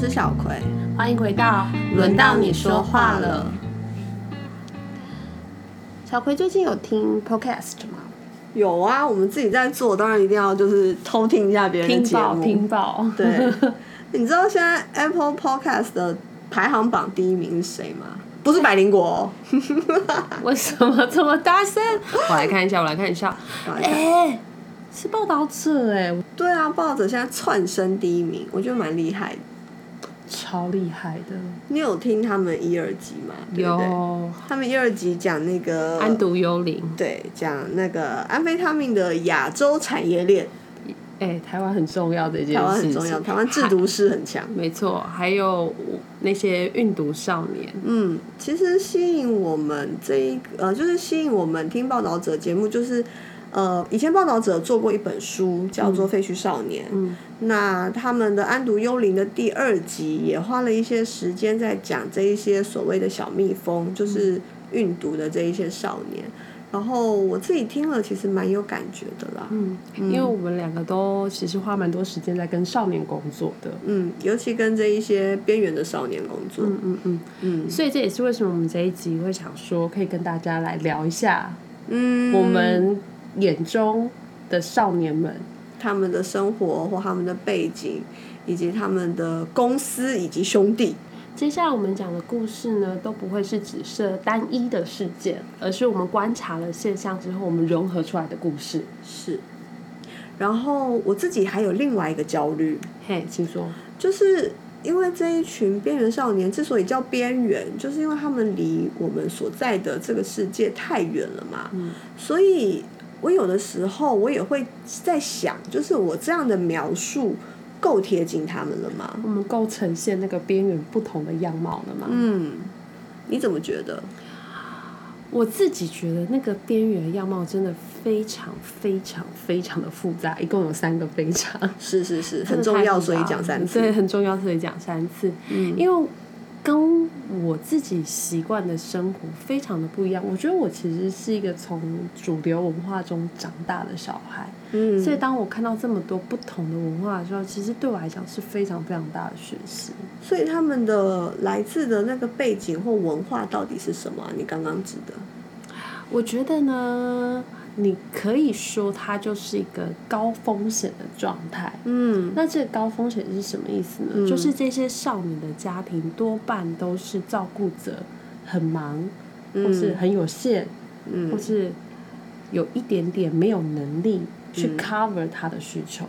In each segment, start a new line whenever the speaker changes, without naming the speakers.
是小葵，
欢迎回到
轮到你说话了。
小葵最近有听 podcast 吗？
有啊，我们自己在做，当然一定要就是偷听一下别人节目。
听报，
对，你知道现在 Apple Podcast 的排行榜第一名是谁吗？不是百灵果、哦。
为什么这么大声？我来看一下，我来看一下。哎、是报道者哎，
对啊，报道者现在窜升第一名，我觉得蛮厉害的。
超厉害的。
你有听他们一二集吗？对对？
有。
他们一二集讲那个
安毒幽灵，
对，讲那个安非他命的亚洲产业链，
哎、台湾很重要的一件事情，
台湾很重要，台湾制毒师很强。
没错，还有那些运毒少年，
嗯，其实吸引我们这一个呃，就是吸引我们听报道者节目，就是呃，以前报道者做过一本书叫做《废墟少年》，
嗯
那他们的《安独幽灵》的第二集也花了一些时间在讲这一些所谓的小蜜蜂，就是运毒的这一些少年。然后我自己听了，其实蛮有感觉的啦。
嗯，因为我们两个都其实花蛮多时间在跟少年工作的，
嗯，尤其跟这一些边缘的少年工作。
嗯嗯嗯，
嗯
所以这也是为什么我们这一集会想说，可以跟大家来聊一下
嗯，
我们眼中的少年们。
他们的生活或他们的背景，以及他们的公司以及兄弟。
接下来我们讲的故事呢，都不会是只设单一的事件，而是我们观察了现象之后，我们融合出来的故事。
是，然后我自己还有另外一个焦虑，
嘿，请说。
就是因为这一群边缘少年之所以叫边缘，就是因为他们离我们所在的这个世界太远了嘛。
嗯
所以我有的时候我也会在想，就是我这样的描述够贴近他们了吗？
我们够呈现那个边缘不同的样貌了吗？
嗯，你怎么觉得？
我自己觉得那个边缘样貌真的非常非常非常的复杂，一共有三个非常，
是是是，很重要，所以讲三次。
对，很重要，所以讲三次。
嗯
因为跟我自己习惯的生活非常的不一样。我觉得我其实是一个从主流文化中长大的小孩，
嗯，
所以当我看到这么多不同的文化的时候，其实对我来讲是非常非常大的学习。
所以他们的来自的那个背景或文化到底是什么啊、你刚刚指的？
我觉得呢，你可以说它就是一个高风险的状态。
嗯
那这个高风险是什么意思呢？就是这些少女的家庭多半都是照顾者很忙，或是很有限，
嗯
或是有一点点没有能力去 cover 他的需求。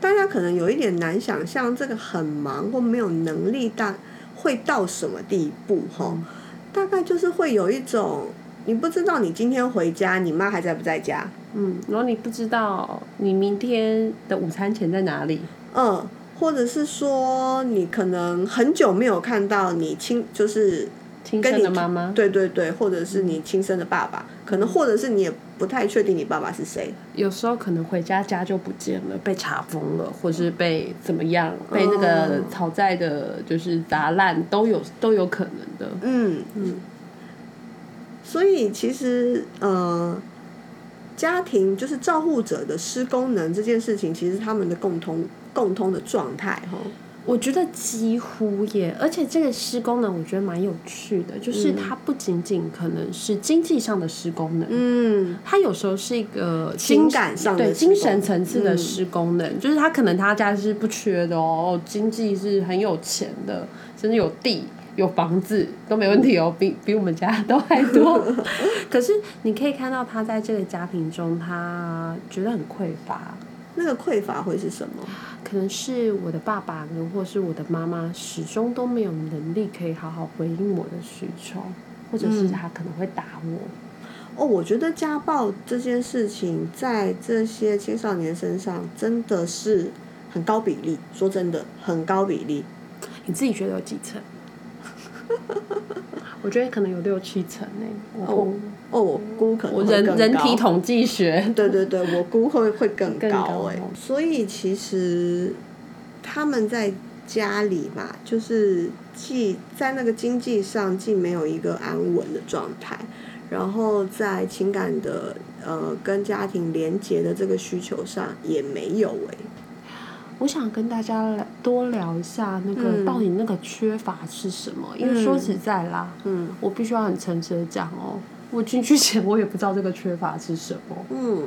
大家可能有一点难想象，这个很忙或没有能力大会到什么地步哈？大概就是会有一种，你不知道你今天回家，你妈还在不在家？
嗯，然后你不知道你明天的午餐钱在哪里，
嗯，或者是说你可能很久没有看到你亲，就是
亲生
跟你
的妈妈。
对对对，或者是你亲生的爸爸，可能或者是你也不太确定你爸爸是谁。
有时候可能回家家就不见了，被查封了，或是被怎么样，被那个讨债的，就是砸烂，都有都有可能的。
嗯嗯。所以其实呃，家庭就是照护者的失功能这件事情，其实他们的共同共通的状态哈。
我觉得几乎耶，而且这个失功能我觉得蛮有趣的，就是它不仅仅可能是经济上的失功能，
嗯
它有时候是一个
情
精
感上的
对精神层次的
嗯
失功能，就是他可能他家是不缺的哦，经济是很有钱的，甚至有地。有房子都没问题哦，比比我们家都还多。可是你可以看到他在这个家庭中，他觉得很匮乏，
那个匮乏会是什么？
可能是我的爸爸呢，或是我的妈妈，始终都没有能力可以好好回应我的需求，或者是他可能会打我。
哦，我觉得家暴这件事情在这些青少年身上真的是很高比例，说真的，很高比例。
你自己觉得有几成？我觉得可能有六七成呢、我
哦哦，我估可能
我人人体统计学，
对对对，我估会会更
更
高
高
哎、所以其实他们在家里嘛，就是既在那个经济上既没有一个安稳的状态，然后在情感的呃跟家庭连接的这个需求上也没有哎、
我想跟大家来多聊一下那个、
嗯。
到底那个缺乏是什么，因为说实在啦，
嗯。
我必须要很诚实的讲哦，我进去前我也不知道这个缺乏是什么。
嗯。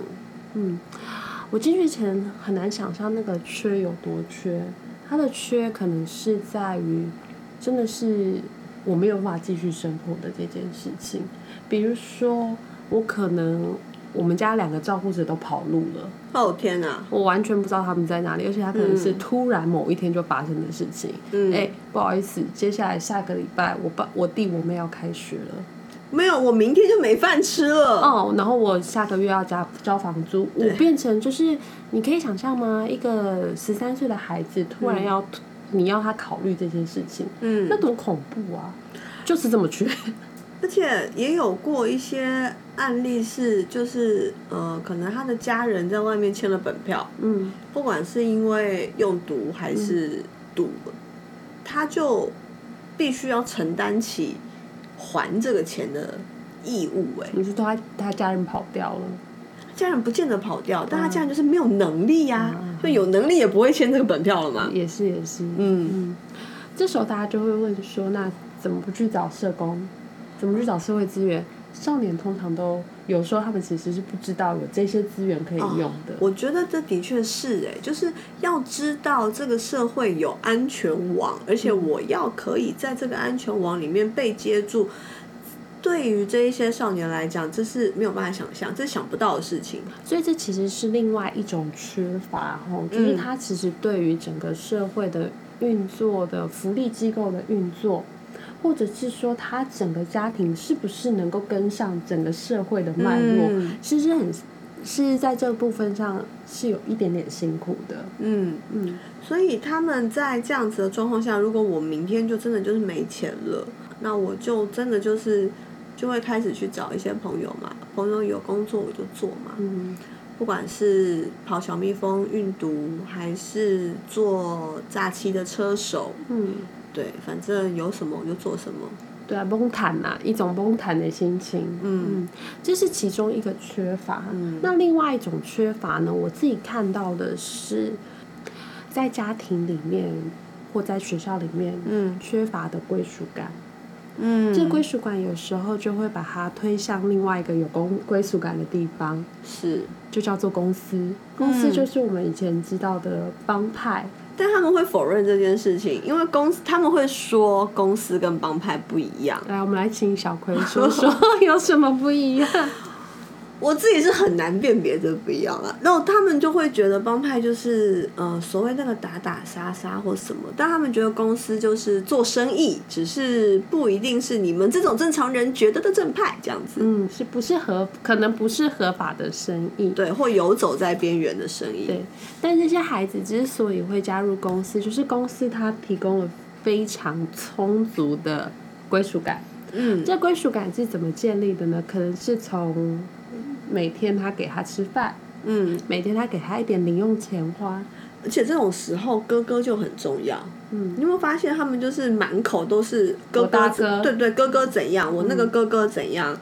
嗯，我进去前很难想象那个缺有多缺，它的缺可能是在于，真的是我没有办法继续生活的这件事情。比如说，我可能我们家两个照顾者都跑路了，
哦天哪，
我完全不知道他们在哪里，而且他可能是突然某一天就发生的事情。
嗯
哎、不好意思，接下来下个礼拜我爸、我弟、我妹要开学了。
没有，我明天就没饭吃了。
哦，然后我下个月要交交房租，我变成就是你可以想象吗？一个十三岁的孩子突然要、你要他考虑这件事情，
嗯
那多恐怖啊！就是这么缺，
而且也有过一些案例是，就是呃，可能他的家人在外面签了本票，
嗯
不管是因为用毒还是赌，他就必须要承担起还这个钱的义务、哎，
你是说他他家人跑掉了，
家人不见得跑掉，但他家人就是没有能力呀、
嗯
所以有能力也不会签这个本票了嘛。
也是也是，
嗯。
嗯，这时候大家就会问说，那怎么不去找社工？怎么去找社会资源？少年通常都有时候他们其实是不知道有这些资源可以用的。
我觉得这的确是哎、就是要知道这个社会有安全网，而且我要可以在这个安全网里面被接住。对于这一些少年来讲，这是没有办法想象，这是想不到的事情。
所以这其实是另外一种缺乏吼，就是他其实对于整个社会的运作的福利机构的运作，或者是说他整个家庭是不是能够跟上整个社会的脉络，
嗯。
其实很是在这个部分上是有一点点辛苦的。
嗯，
嗯，
所以他们在这样子的状况下，如果我明天就真的就是没钱了，那我就真的就是就会开始去找一些朋友嘛，朋友有工作我就做嘛，
嗯。
不管是跑小蜜蜂运毒，还是做假期的车手，
嗯，
对，反正有什么我就做什么。
对啊，崩弹呐，一种崩弹的心情。
嗯
嗯，这是其中一个缺乏。
嗯
那另外一种缺乏呢，我自己看到的是，在家庭里面或在学校里面，
嗯
缺乏的归属感。
嗯，
这归属感有时候就会把它推向另外一个有公归属感的地方，
是，
就叫做公司。公司
嗯
就是我们以前知道的帮派。
但他们会否认这件事情，因为公司他们会说公司跟帮派不一样。
来，我们来请小葵说说 有什么不一样。
我自己是很难辨别这不一样啊，然后他们就会觉得帮派就是呃所谓那个打打杀杀或什么，但他们觉得公司就是做生意，只是不一定是你们这种正常人觉得的正派这样子，
嗯，是不是合？可能不是合法的生意。
对，或游走在边缘的生意，
对，但这些孩子之所以会加入公司，就是公司它提供了非常充足的归属感。
嗯
这归属感是怎么建立的呢？可能是从每天他给他吃饭，
嗯，
每天他给他一点零用钱花。
而且这种时候哥哥就很重要。
嗯，
你有没有发现他们就是满口都是哥哥
哥。
对对，哥哥怎样，我那个哥哥怎样，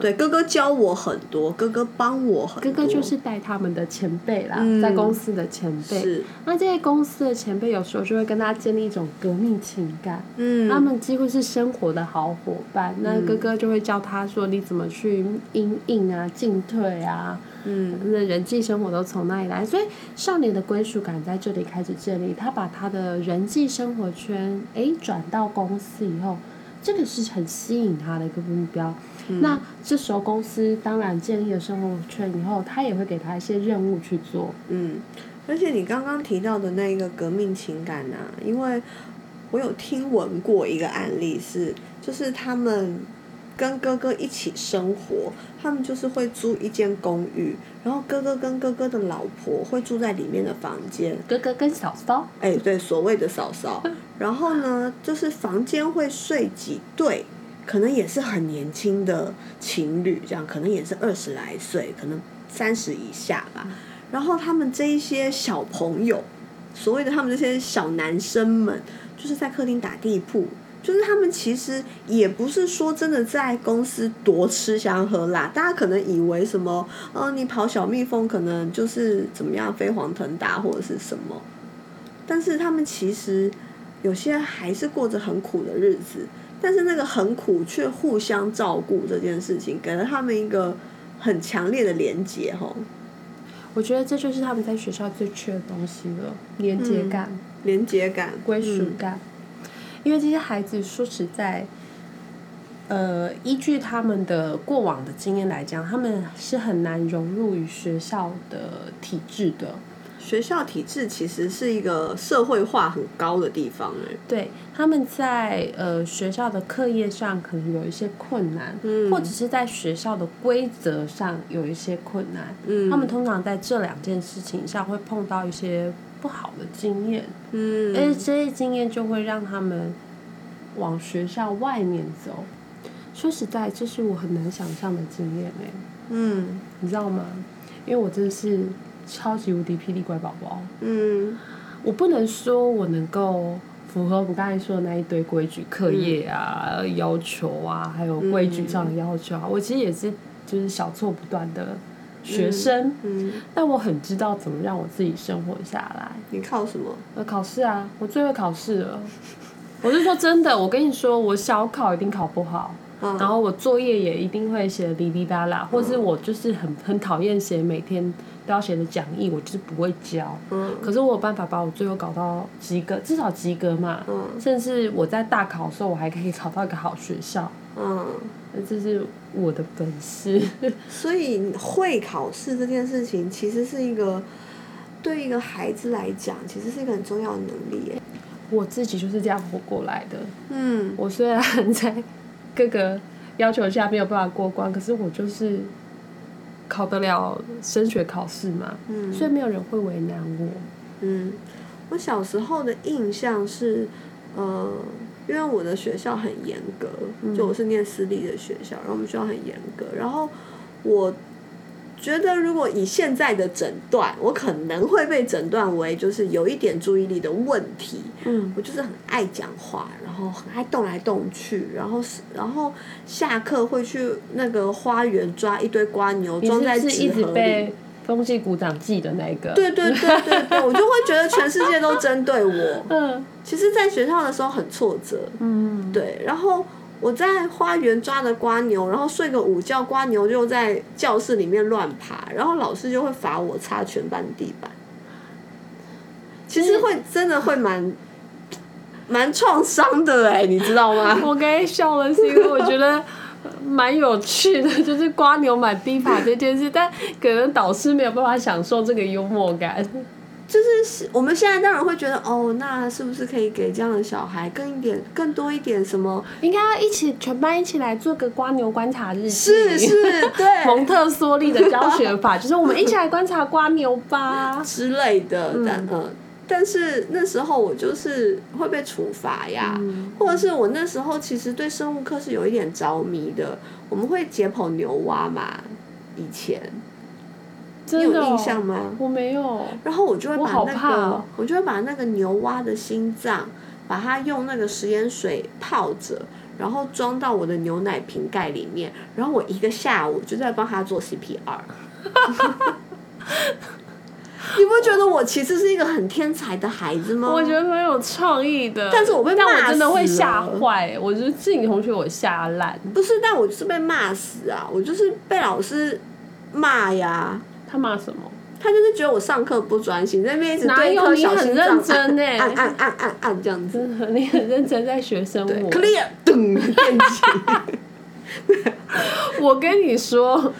对，哥哥教我很多，哥哥帮我很多，
哥哥就是带他们的前辈啦，
嗯
在公司的前辈。
是，
那这些公司的前辈有时候就会跟他建立一种革命情感。
嗯，
他们几乎是生活的好伙伴，那哥哥就会教他说你怎么去应应啊、进退啊，
嗯
那人际生活都从那里来，所以少年的归属感在这里开始建立。他把他的人际生活圈诶转到公司以后，这个是很吸引他的一个目标。那这时候公司当然建立了生活圈以后，他也会给他一些任务去做。
嗯，而且你刚刚提到的那个革命情感啊，因为我有听闻过一个案例是，就是他们跟哥哥一起生活，他们就是会租一间公寓，然后哥哥跟哥哥的老婆会住在里面的房间，
哥哥跟嫂嫂，
哎，对，所谓的嫂嫂，然后呢，就是房间会睡几对，可能也是很年轻的情侣，这样可能也是二十来岁，可能三十以下吧。然后他们这一些小朋友，所谓的他们这些小男生们，就是在客厅打地铺。就是他们其实也不是说真的在公司多吃香喝辣，大家可能以为什么，呃，你跑小蜜蜂可能就是怎么样飞黄腾达或者是什么，但是他们其实有些还是过着很苦的日子，但是那个很苦却互相照顾这件事情，给了他们一个很强烈的连结吼。
我觉得这就是他们在学校最缺的东西了，连接感、
连接感、
归属
嗯
感。因为这些孩子说实在，呃，依据他们的过往的经验来讲，他们是很难融入于学校的体制的。
学校体制其实是一个社会化很高的地方哎。
对，他们在呃学校的课业上可能有一些困难，
嗯
或者是在学校的规则上有一些困难。
嗯
他们通常在这两件事情上会碰到一些不好的经验，
嗯，
而且这些经验就会让他们往学校外面走。说实在，这是我很难想象的经验哎、
嗯
你知道吗？因为我真的是超级无敌霹雳乖宝宝。
嗯
我不能说我能够符合我们刚才说的那一堆规矩、课业啊、要求啊，还有规矩上的要求啊。我其实也是就是小错不断的学生，
嗯，
但我很知道怎么让我自己生活下来。
你靠什么？
呃，考试啊，我最会考试了。我是说真的，我跟你说，我小考一定考不好，
嗯
然后我作业也一定会写的哩哩啦啦，或是我就是很很讨厌写每天都要写的讲义，我就是不会交。
嗯
可是我有办法把我最后搞到及格，至少及格嘛。
嗯
甚至我在大考的时候，我还可以考到一个好学校，
嗯，
这是我的本事。
所以会考试这件事情，其实是一个对一个孩子来讲，其实是一个很重要的能力耶。
我自己就是这样活过来的。
嗯
我虽然 在各个要求下没有办法过关，可是我就是考得了升学考试嘛，
嗯
所以没有人会为难我。
嗯，我小时候的印象是，呃，因为我的学校很严格，就我是念私立的学校，然后我们学校很严格，然后我觉得如果以现在的诊断，我可能会被诊断为就是有一点注意力的问题。
嗯，
我就是很爱讲话，然后很爱动来动去，然后是然后下课会去那个花园抓一堆瓜牛装在纸盒里。
风纪鼓掌记的那个？
对对对对对，我就会觉得全世界都针对我。
嗯
其实，在学校的时候很挫折，
嗯，
对。然后我在花园抓的瓜牛，然后睡个午觉，瓜牛就在教室里面乱爬，然后老师就会罚我擦全班地板。其实会真的会蛮蛮创伤的哎，你知道吗？
我刚才笑了，是因为我觉得。蛮有趣的，就是瓜牛买冰法这件事，但可能导师没有办法享受这个幽默感。
就是我们现在当然会觉得，哦，那是不是可以给这样的小孩更一点、更多一点什么？
应该要一起全班一起来做个瓜牛观察日记。
是是，对，
蒙特梭利的教学法，就是我们一起来观察瓜牛吧。
之类的，但嗯，但是那时候我就是会被处罚呀，或者是我那时候其实对生物课是有一点着迷的，我们会解剖牛蛙嘛，以前你有印象吗？
我没有。
然后我就会把那个，我就会把那个牛蛙的心脏，把它用那个食盐水泡着。然后装到我的牛奶瓶盖里面，然后我一个下午就在帮他做 CPR。你不觉得我其实是一个很天才的孩子吗？
我觉得蛮有创意的，
但是我被
但
骂
我真的会吓
了
坏，我就是自己同学我吓烂。
不是，但我就是被骂死啊！我就是被老师骂呀。
他骂什么？
他就是觉得我上课不专心，在那边一直对一颗
你很
小心脏
认真呢
按按按按按这样子。
你很认真在学生
对
物。
，clear，噔，电击。
我跟你说，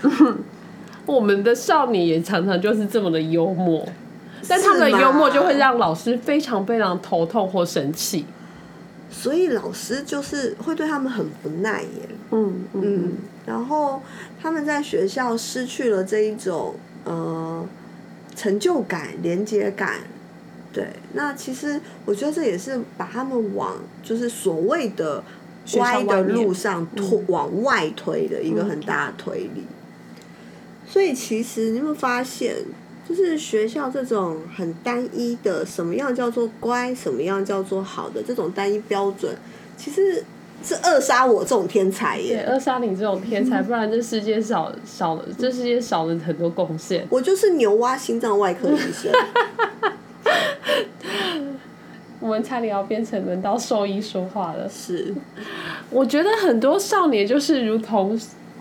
我们的少女也常常就是这么的幽默，但他们的幽默就会让老师非常非常头痛或生气。
所以老师就是会对他们很不耐耶。
嗯嗯
嗯，然后他们在学校失去了这一种呃成就感、连接感。对，那其实我觉得这也是把他们往就是所谓的
学校
歪的路上推、往外推的一个很大的推力。所以其实你有没有发现，就是学校这种很单一的，什么样叫做乖，什么样叫做好的这种单一标准，其实是扼杀我这种天才
对，
耶。
扼杀你这种天才，不然这世界少少了，这世界少了很多贡献。
我就是牛蛙心脏外科医生。
我们差点要变成轮到兽医说话了。
是，
我觉得很多少年就是如同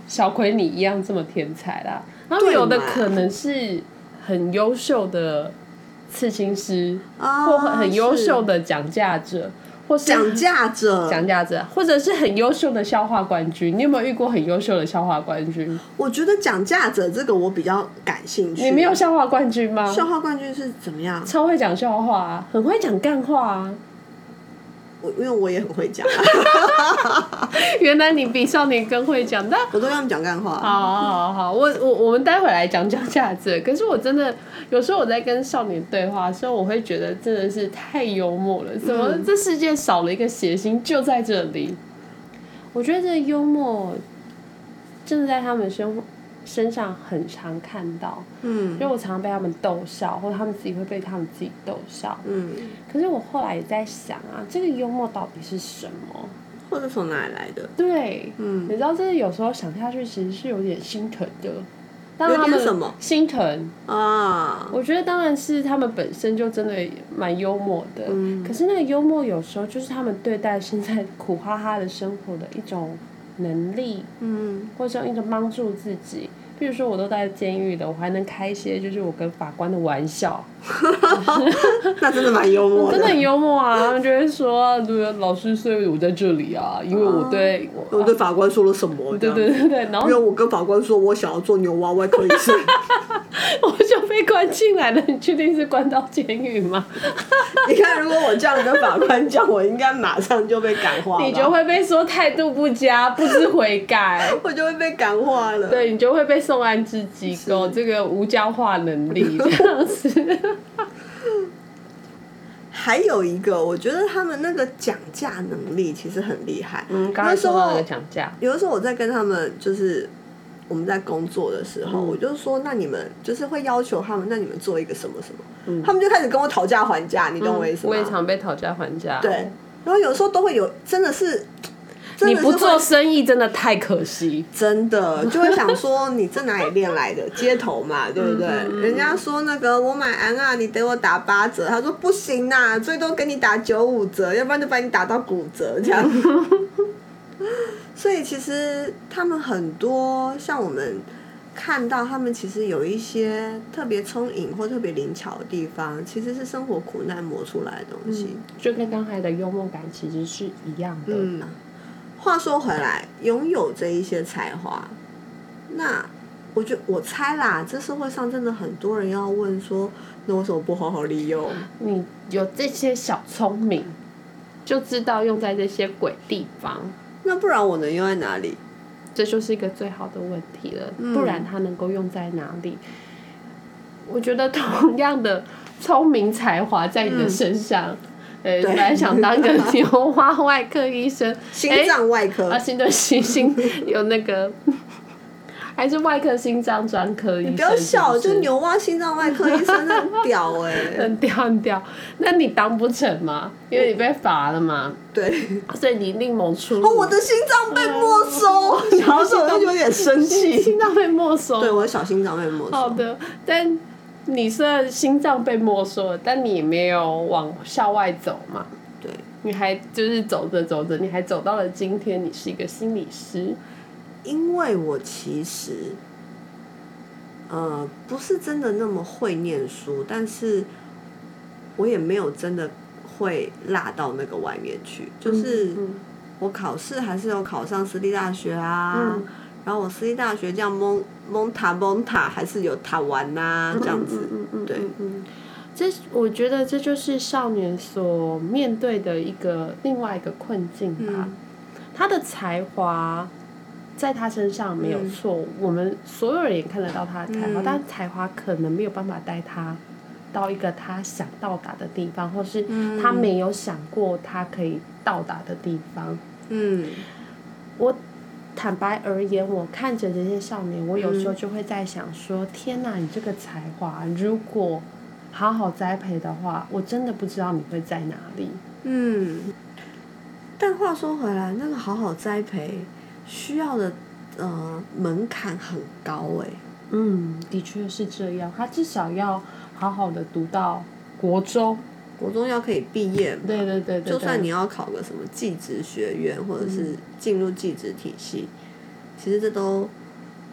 小葵你一样这么天才啦，他们有的可能是很优秀的刺青师，
啊
或很很优秀的讲价者，或是
讲价者，
讲价者，或者是很优秀的笑话冠军。你有没有遇过很优秀的笑话冠军？
我觉得讲价者这个我比较感兴趣。
你没有笑话冠军吗？
笑话冠军是怎么样？
超会讲笑话啊，很会讲干话啊。
我因为我也很会讲，
原来你比少年更会讲，但
我都让他们讲干话。
好好好好，我我我们待会来讲讲价值。可是我真的有时候我在跟少年对话的时候，我会觉得真的是太幽默了。怎么这世界少了一个谐星就在这里？我觉得这幽默真的在他们身身上很常看到，
嗯
因为我常常被他们逗笑，或者他们自己会被他们自己逗笑。
嗯，
可是我后来也在想啊，这个幽默到底是什么？
或者从哪里来的？
对，
嗯
你知道，这有时候想下去，其实是有点心疼的。当他们
什么
心疼，
啊，
我觉得当然是他们本身就真的蛮幽默的。
嗯
可是那个幽默有时候就是他们对待现在苦哈哈的生活的一种能力，
嗯，
或者一种帮助自己。比如说，我都在监狱的，我还能开一些就是我跟法官的玩笑，
那真的蛮幽默
真的很幽默啊。他们就会说，对，老师，所以我在这里啊，因为我对我
我对法官说了什么？
对对对对，然后
因为我跟法官说我想要做牛蛙外科医生，
我 就被关进来了。你确定是关到监狱吗？
你看如果我这样跟法官讲，我应该马上就被感化了，
你就会被说态度不佳，不知悔改。
我就会被感化了。
对你就会被送安置机构，这个无教化能力这样子。
还有一个，我觉得他们那个讲价能力其实很厉害。
嗯，刚才
那时候
说到那个讲价，
有的时候我在跟他们就是我们在工作的时候，
嗯
我就说，那你们就是会要求他们，那你们做一个什么什么，
嗯
他们就开始跟我讨价还价，你懂我意思吗？
我也常被讨价还价。
对，，然后有时候都会有，真的是，
你不做生意真的太可惜。
真的就会想说，你这哪里练来的？街头嘛，对不对？
嗯
人家说那个我买安啊，你给我打八折，他说不行呐，最多给你打九五折，要不然就把你打到骨折这样。所以其实他们很多像我们看到，他们其实有一些特别聪颖或特别灵巧的地方，其实是生活苦难磨出来的东西。
就跟刚才的幽默感其实是一样的。
嗯，话说回来，拥有这一些才华，那我觉我猜啦，这社会上真的很多人要问说，那为什么不好好利用？
你有这些小聪明，就知道用在这些鬼地方。
那不然我能用在哪里？
这就是一个最好的问题了，
嗯
不然它能够用在哪里？我觉得同样的聪明才华在你的身上，呃，本来想当个牛蛙外科医生，
心脏外科，
啊，新的心心有那个，还是外科心脏专科医生，你
不要笑，就牛蛙心脏外科医生那很屌哎、
很屌很屌，那你当不成嘛？因为你被罚了嘛，
对，
所以你另谋出路。
哦，我的心脏被没收，然 后我就有点生气。
心脏被没收，
对，我的小心脏被没收。
好的，但你虽然心脏被没收了，但你也没有往校外走嘛。
对，
你还就是走着走着，你还走到了今天，你是一个心理师。
因为我其实，呃，不是真的那么会念书，但是我也没有真的会落到那个外面去。就是
嗯
我考试还是有考上私立大学啊，
嗯
然后我私立大学这样蒙蒙塔蒙塔还是有塔玩呐、这样子。对
这我觉得这就是少年所面对的一个另外一个困境吧。
嗯
他的才华在他身上没有错，我们所有人也看得到他的才华，
嗯
但才华可能没有办法带他到一个他想到达的地方，或是他没有想过他可以到达的地方。
嗯
我坦白而言，我看着这些少年，我有时候就会在想说：天哪，你这个才华如果好好栽培的话，我真的不知道你会在哪里。
嗯。但话说回来，那个好好栽培需要的呃门槛很高哎、
嗯，的确是这样。他至少要好好的读到国中，
国中要可以毕业嘛，
对对对对，
就算你要考个什么技职学院，或者是进入技职体系，其实这都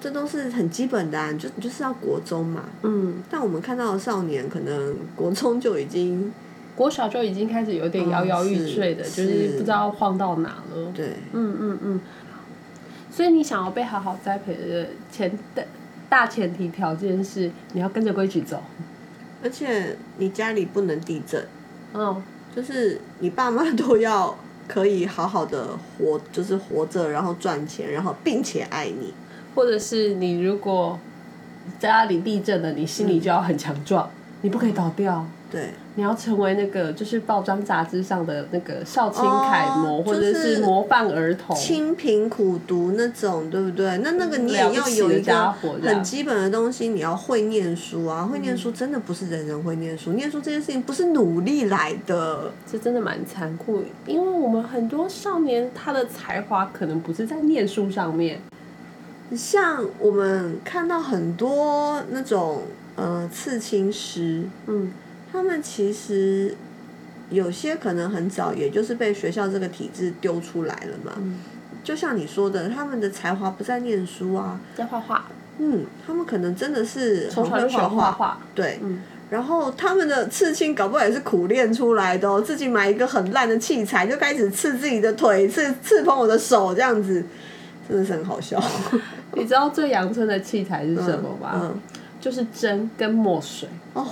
这都是很基本的、啊，你就你就是要国中嘛。
嗯，
但我们看到的少年，可能国中就已经
国小就已经开始有点摇摇欲坠的，
嗯
就是是不知道晃到哪了。
对，
嗯嗯嗯。所以你想要被好好栽培的前的大前提条件是你要跟着规矩走。
而且你家里不能地震，
嗯，
就是你爸妈都要可以好好的活，就是活着，然后赚钱，然后并且爱你。
或者是你如果家里地震了，你心里就要很强壮，你不可以倒掉。
对，
你要成为那个就是报章杂志上的那个少青楷模，
哦
或者
是
是模范儿童。
清贫苦读那种，对不对？那那个你也要有一个很基本的东西，你要会念书啊！会念书真的不是人人会念书，念书这件事情不是努力来的。
这真的蛮残酷，因为我们很多少年他的才华可能不是在念书上面，
像我们看到很多那种呃刺青师，
嗯，
他们其实有些可能很早，也就是被学校这个体制丢出来了嘛。
嗯。
就像你说的，他们的才华不在念书啊，
在画画，
嗯，他们可能真的是很会画
画。画，
对，
嗯。
然后他们的刺青搞不好也是苦练出来的哦，自己买一个很烂的器材就开始刺自己的腿，刺刺破我的手这样子，真的是很好笑。
你知道最阳春的器材是什么吗？
嗯，
就是针跟墨水，
哦，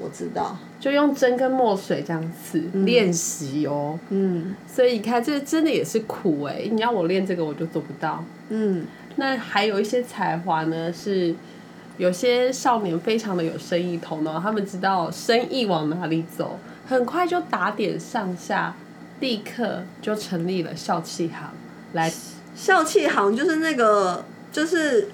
我知道，
就用针跟墨水这样子练习哦。
嗯
所以你看，这真的也是苦哎、你要我练这个，我就做不到。
嗯，
那还有一些才华呢，是有些少年非常的有生意头脑，他们知道生意往哪里走，很快就打点上下，立刻就成立了校气行来
校气行就是那个就是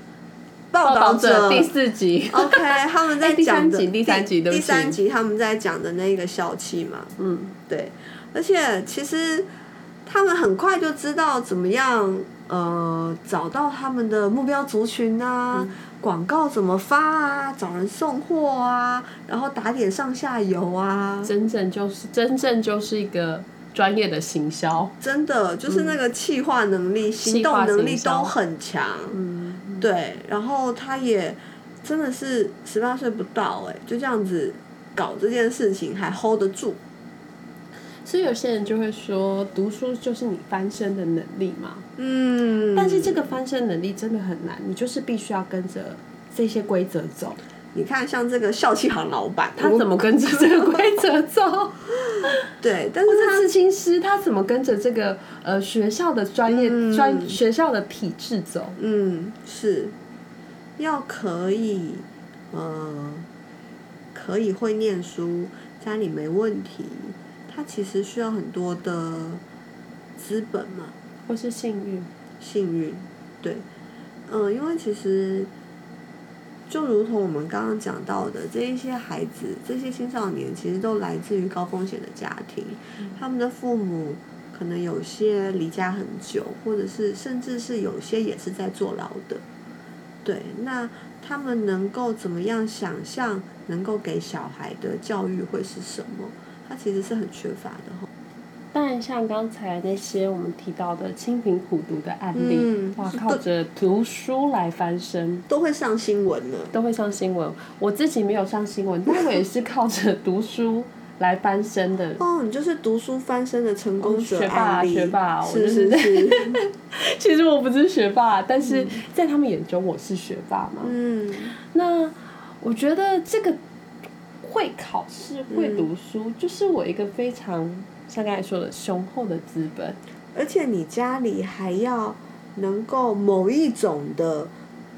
报
报道
者
者第四集。
OK，他们在
哎第三
讲的
集第三集的
第三集他们在讲的那个校气嘛，
嗯，
对，而且其实他们很快就知道怎么样呃找到他们的目标族群啊，
嗯。
广告怎么发啊，找人送货啊，然后打点上下游啊，
真正就是真正就是一个专业的行销。
真的就是那个企划能力、行动能力都很强。
嗯，
对，然后他也真的是十八岁不到哎、就这样子搞这件事情还 hold 得住。
所以有些人就会说，读书就是你翻身的能力嘛。
嗯，
但是这个翻身能力真的很难，你就是必须要跟着这些规则走。
你看，像这个校气行老板，
他怎么跟着这个规则走？
对？但是他
刺青师，他怎么跟着这个呃学校的专业
嗯
专、学校的体制走？
嗯是要可以呃可以会念书，家里没问题，他其实需要很多的资本嘛。
或是幸运？
幸运，对，嗯，因为其实就如同我们刚刚讲到的，这一些孩子、这些青少年，其实都来自于高风险的家庭，他们的父母可能有些离家很久，或者是甚至是有些也是在坐牢的，对，那他们能够怎么样想象能够给小孩的教育会是什么？他其实是很缺乏的哈。
但像刚才那些我们提到的清贫苦读的案例，
嗯
哇，靠着读书来翻身，
都会上新闻呢。
都会上新闻。我自己没有上新闻，但我也是靠着读书来翻身的。
哦，你就是读书翻身的成功者
哦学霸
啊，
学霸我
是
就是是
是，
其实我不是学霸，但是在他们眼中我是学霸嘛。
嗯
那我觉得这个会考试、会读书，就是我一个非常像刚才说的雄厚的资本。
而且你家里还要能够某一种的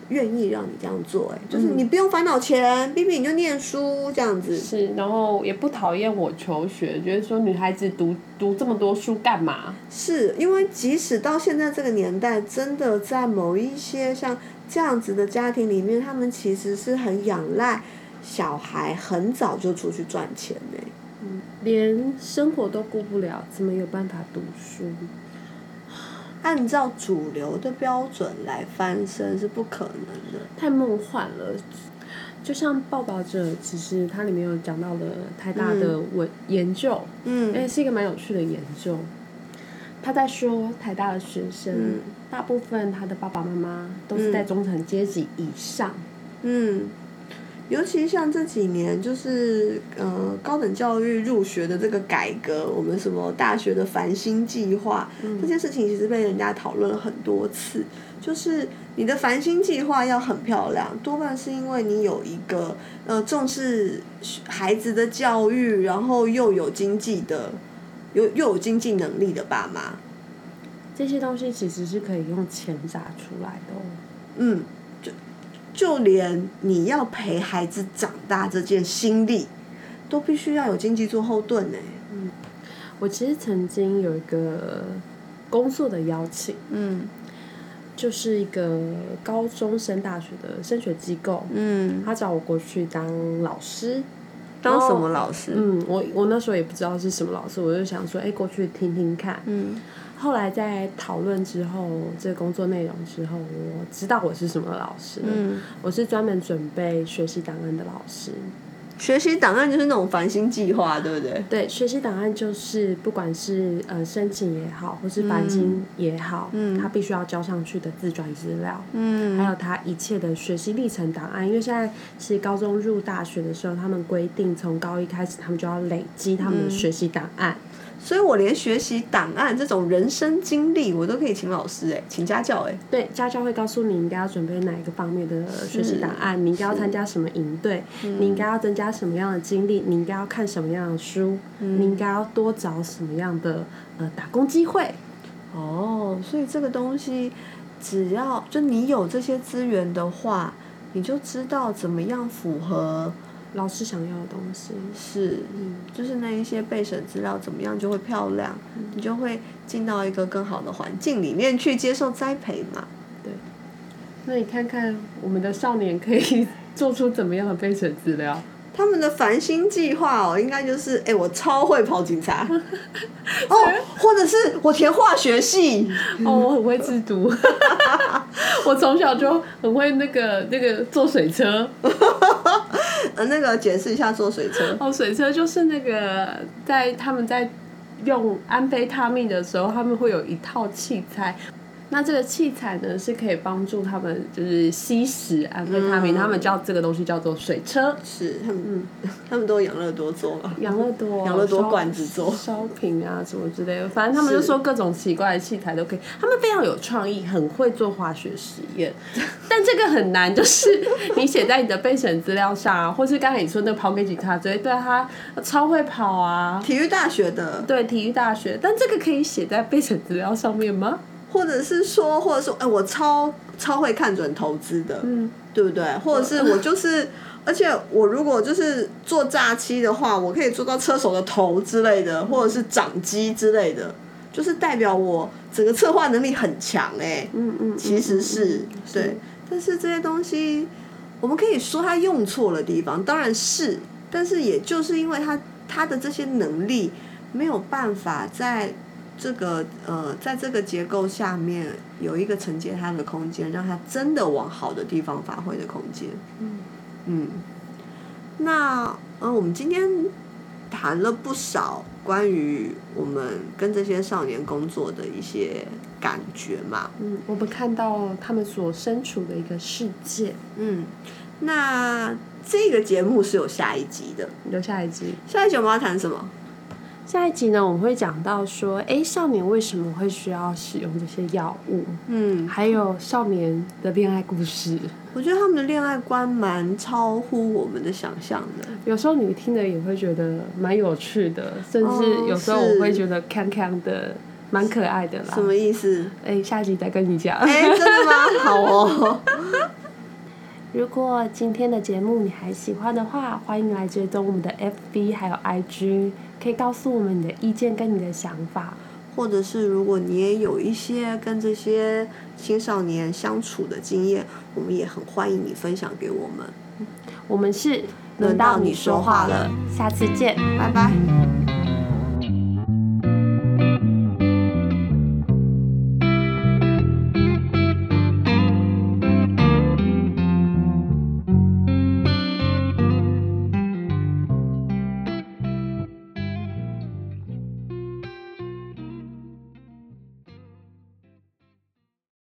愿意让你这样做，哎，就是你不用烦恼钱，逼逼你就念书这样子，
是，然后也不讨厌我求学，觉得说女孩子读读这么多书干嘛？
是因为即使到现在这个年代，真的在某一些像这样子的家庭里面，他们其实是很仰赖小孩很早就出去赚钱的。
连生活都顾不了，怎么有办法读书？
按照主流的标准来翻身是不可能的。
太梦幻了。就像《报道者》，其实它里面有讲到了台大的文研究，
嗯
哎、是一个蛮有趣的研究。他在说台大的学生，
嗯
大部分他的爸爸妈妈都是在中产阶级以上，
嗯，尤其像这几年，就是呃高等教育入学的这个改革，我们什么大学的繁星计划，这件事情其实被人家讨论了很多次。就是你的繁星计划要很漂亮，多半是因为你有一个呃重视孩子的教育，然后又有经济的，有又有经济能力的爸妈。
这些东西其实是可以用钱砸出来的哦。
嗯，就就连你要陪孩子长大这件心力，都必须要有经济做后盾呢。
我其实曾经有一个工作的邀请，
嗯
就是一个高中升大学的升学机构，
嗯，
他找我过去当老师。
当什么老师？
嗯，我我那时候也不知道是什么老师，我就想说，哎、过去听听看。
嗯
后来在讨论之后，这个工作内容之后，我知道我是什么老师了。
嗯，
我是专门准备学习档案的老师。
学习档案就是那种繁星计划，对不对？
对，学习档案就是不管是呃申请也好，或是繁星也好，
嗯
它必须要交上去的自传资料，
嗯
还有他一切的学习历程档案。因为现在其实高中入大学的时候，他们规定从高一开始，他们就要累积他们的学习档案。
所以我连学习档案这种人生经历，我都可以请老师哎，请家教哎。
对，家教会告诉你应该要准备哪一个方面的学习档案，你应该要参加什么营队，你应该要增加什么样的经历，你应该要看什么样的书，你应该要多找什么样的呃打工机会。
哦，所以这个东西，只要就你有这些资源的话，你就知道怎么样符合
老师想要的东西，
是，就是那一些备审资料怎么样就会漂亮，你就会进到一个更好的环境里面去接受栽培嘛。对。
那你看看我们的少年可以 做出怎么样的备审资料？
他们的繁星计划哦，应该就是哎、我超会跑警察，哦，或者是我填化学系，
哦，我很会制毒，我从小就很会那个那个坐水车。
呃，那个解释一下坐水车。
哦，水车就是那个在他们在用安非他命的时候，他们会有一套器材。那这个器材呢，是可以帮助他们就是吸食安非他命，
嗯
他们叫这个东西叫做水车。
是他们，他们都养乐多做嘛。
养乐多、
养乐多
烧
罐子做
烧瓶啊什么之类的，反正他们就是说各种奇怪的器材都可以。他们非常有创意，很会做化学实验，但这个很难，就是你写在你的备审资料上啊，或是刚才你说那跑给警察追，对啊他超会跑啊，
体育大学的，
对体育大学，但这个可以写在备审资料上面吗？
或者是说，或者说，哎、我超超会看准投资的，
嗯，
对不对？或者是 我就是，而且我如果就是做诈欺的话，我可以做到车手的头之类的，或者是掌机之类的，就是代表我整个策划能力很强哎、
嗯嗯，
其实是对，但是这些东西，我们可以说他用错了地方，当然是，但是也就是因为他他的这些能力没有办法在这个呃，在这个结构下面有一个承接他的空间，让他真的往好的地方发挥的空间。
嗯
嗯，那呃，我们今天谈了不少关于我们跟这些少年工作的一些感觉嘛。
嗯，我们看到他们所身处的一个世界。
嗯，那这个节目是有下一集的，
有下一集。
下一集我们要谈什么？
下一集呢，我们会讲到说，哎，少年为什么会需要使用这些药物？
嗯，
还有少年的恋爱故事。
我觉得他们的恋爱观蛮超乎我们的想象的。
有时候你听了也会觉得蛮有趣的，甚至
哦
有时候我会觉得康康的，蛮可爱的啦
什。么意思？
哎，下一集再跟你讲。
哎、真的吗？好哦。
如果今天的节目你还喜欢的话，欢迎来追踪我们的 FB 还有 IG，可以告诉我们你的意见跟你的想法。
或者是如果你也有一些跟这些青少年相处的经验，我们也很欢迎你分享给我们。
我们是
轮到你说话了，
下次见。
拜拜。